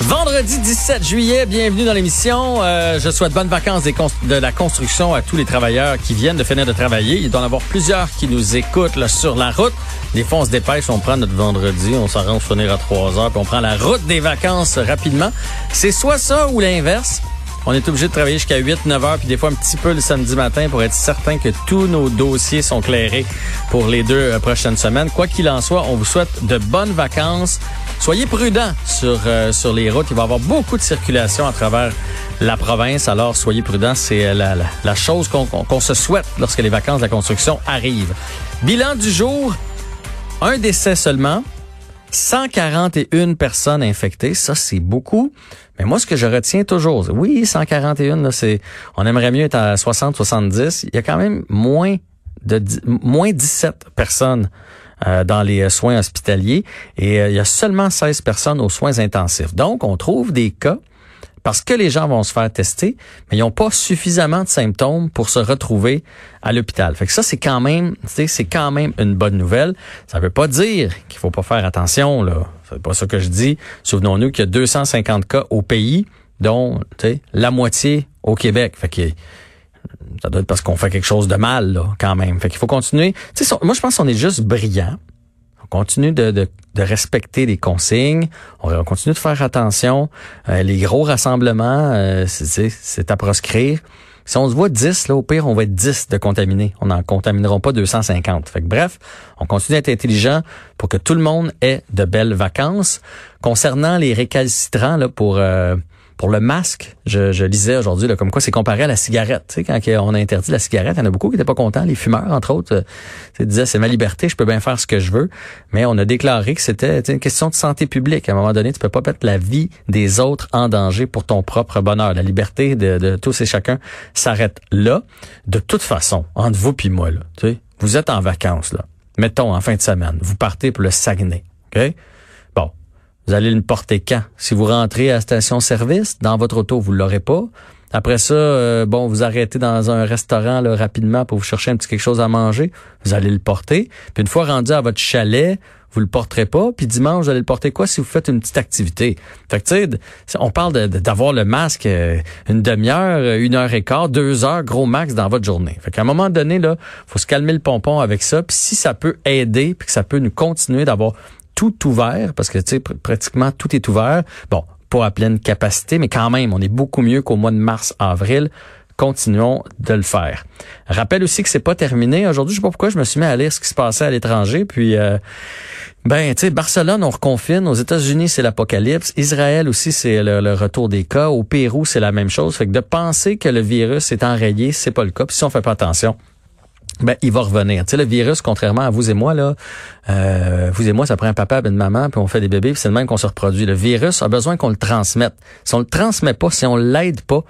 Vendredi 17 juillet, bienvenue dans l'émission. Euh, je souhaite bonnes vacances de la construction à tous les travailleurs qui viennent de finir de travailler. Il doit en avoir plusieurs qui nous écoutent sur la route. Des fois, on se dépêche, on prend notre vendredi, on s'arrange finir à 3 heures, puis on prend la route des vacances rapidement. C'est soit ça ou l'inverse. On est obligé de travailler jusqu'à 8, 9 heures, puis des fois un petit peu le samedi matin pour être certain que tous nos dossiers sont clairés pour les deux euh, prochaines semaines. Quoi qu'il en soit, on vous souhaite de bonnes vacances. Soyez prudents sur, euh, sur les routes. Il va y avoir beaucoup de circulation à travers la province. Alors, soyez prudents. C'est euh, la, la, chose qu'on se souhaite lorsque les vacances de la construction arrivent. Bilan du jour, un décès seulement. 141 personnes infectées, ça c'est beaucoup. Mais moi, ce que je retiens toujours, oui, 141, là, c'est, on aimerait mieux être à 60, 70. Il y a quand même moins de moins 17 personnes euh, dans les soins hospitaliers et euh, il y a seulement 16 personnes aux soins intensifs. Donc, on trouve des cas parce que les gens vont se faire tester, mais ils n'ont pas suffisamment de symptômes pour se retrouver à l'hôpital. Fait que ça, c'est quand même, c'est quand même une bonne nouvelle. Ça veut pas dire qu'il faut pas faire attention, là. C'est pas ça que je dis. Souvenons-nous qu'il y a 250 cas au pays, dont, la moitié au Québec. Fait que, ça doit être parce qu'on fait quelque chose de mal, là, quand même. Fait qu'il faut continuer. moi, je pense qu'on est juste brillant. On continue de, respecter les consignes. On, continue de faire attention. Euh, les gros rassemblements, euh, c'est à proscrire. Si on se voit 10, là, au pire, on va être 10 de contaminés. On n'en contamineront pas 250. Fait que, bref, on continue d'être intelligent pour que tout le monde ait de belles vacances. Concernant les récalcitrants, là, pour... Euh, pour le masque, je, lisais aujourd'hui comme quoi c'est comparé à la cigarette. Tu sais, quand on a interdit la cigarette, il y en a beaucoup qui n'étaient pas contents, les fumeurs entre autres. Euh, disaient c'est ma liberté, je peux bien faire ce que je veux. Mais on a déclaré que c'était une question de santé publique. À un moment donné, tu peux pas mettre la vie des autres en danger pour ton propre bonheur. La liberté de, tous et chacun s'arrête là. De toute façon, entre vous puis moi, là, tu sais, vous êtes en vacances là. Mettons en fin de semaine, vous partez pour le Saguenay? Vous allez le porter quand? Si vous rentrez à la station-service, dans votre auto, vous l'aurez pas. Après ça, euh, bon, vous arrêtez dans un restaurant là, rapidement pour vous chercher un petit quelque chose à manger, vous allez le porter. Puis une fois rendu à votre chalet, vous le porterez pas. Puis dimanche, vous allez le porter quoi si vous faites une petite activité? Fait que tu sais, on parle d'avoir le masque euh, une demi-heure, euh, une heure et quart, deux heures, gros max dans votre journée. Fait qu'à un moment donné, là, faut se calmer le pompon avec ça. Puis si ça peut aider, puis que ça peut nous continuer d'avoir tout ouvert, parce que tu sais, pratiquement tout est ouvert. Bon, pas à pleine capacité, mais quand même, on est beaucoup mieux qu'au mois de mars-avril. Continuons de le faire. Rappelle aussi que c'est pas terminé. Aujourd'hui, je sais pas pourquoi je me suis mis à lire ce qui se passait à l'étranger. Puis, euh, ben, tu sais, Barcelone, on reconfine. Aux États-Unis, c'est l'apocalypse. Israël aussi, c'est le, retour des cas. Au Pérou, c'est la même chose. Fait que de penser que le virus est enrayé, c'est pas le cas. Puis si on fait pas attention, ben il va revenir. Tu sais, le virus, contrairement à vous et moi, là, euh, vous et moi, ça prend un papa une maman, puis on fait des bébés, puis c'est le même qu'on se reproduit. Le virus a besoin qu'on le transmette. Si on le transmet pas, si on l'aide pas,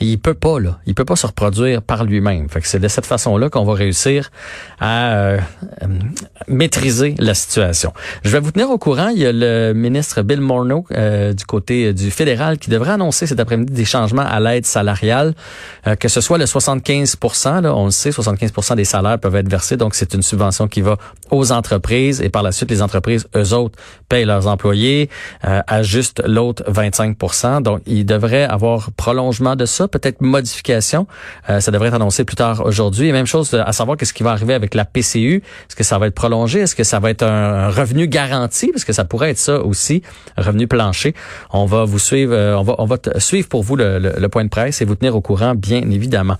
il peut pas, là. Il peut pas se reproduire par lui-même. Fait que c'est de cette façon-là qu'on va réussir à euh, maîtriser la situation. Je vais vous tenir au courant. Il y a le ministre Bill Morneau euh, du côté du fédéral qui devrait annoncer cet après-midi des changements à l'aide salariale, que ce soit le 75% là, on le sait, 75% des salaires peuvent être versés. Donc, c'est une subvention qui va aux entreprises et par la suite, les entreprises, eux autres, payent leurs employés, euh, ajustent l'autre 25% Donc, il devrait avoir prolongement de ça, peut-être modification. Euh, ça devrait être annoncé plus tard aujourd'hui. Et même chose à savoir qu'est-ce qui va arriver avec la PCU. Est-ce que ça va être prolongé? Est-ce que ça va être un, revenu garanti? Parce que ça pourrait être ça aussi, revenu plancher. On va vous suivre, euh, on va, on va suivre pour vous le, le point de presse et vous tenir au courant, bien évidemment.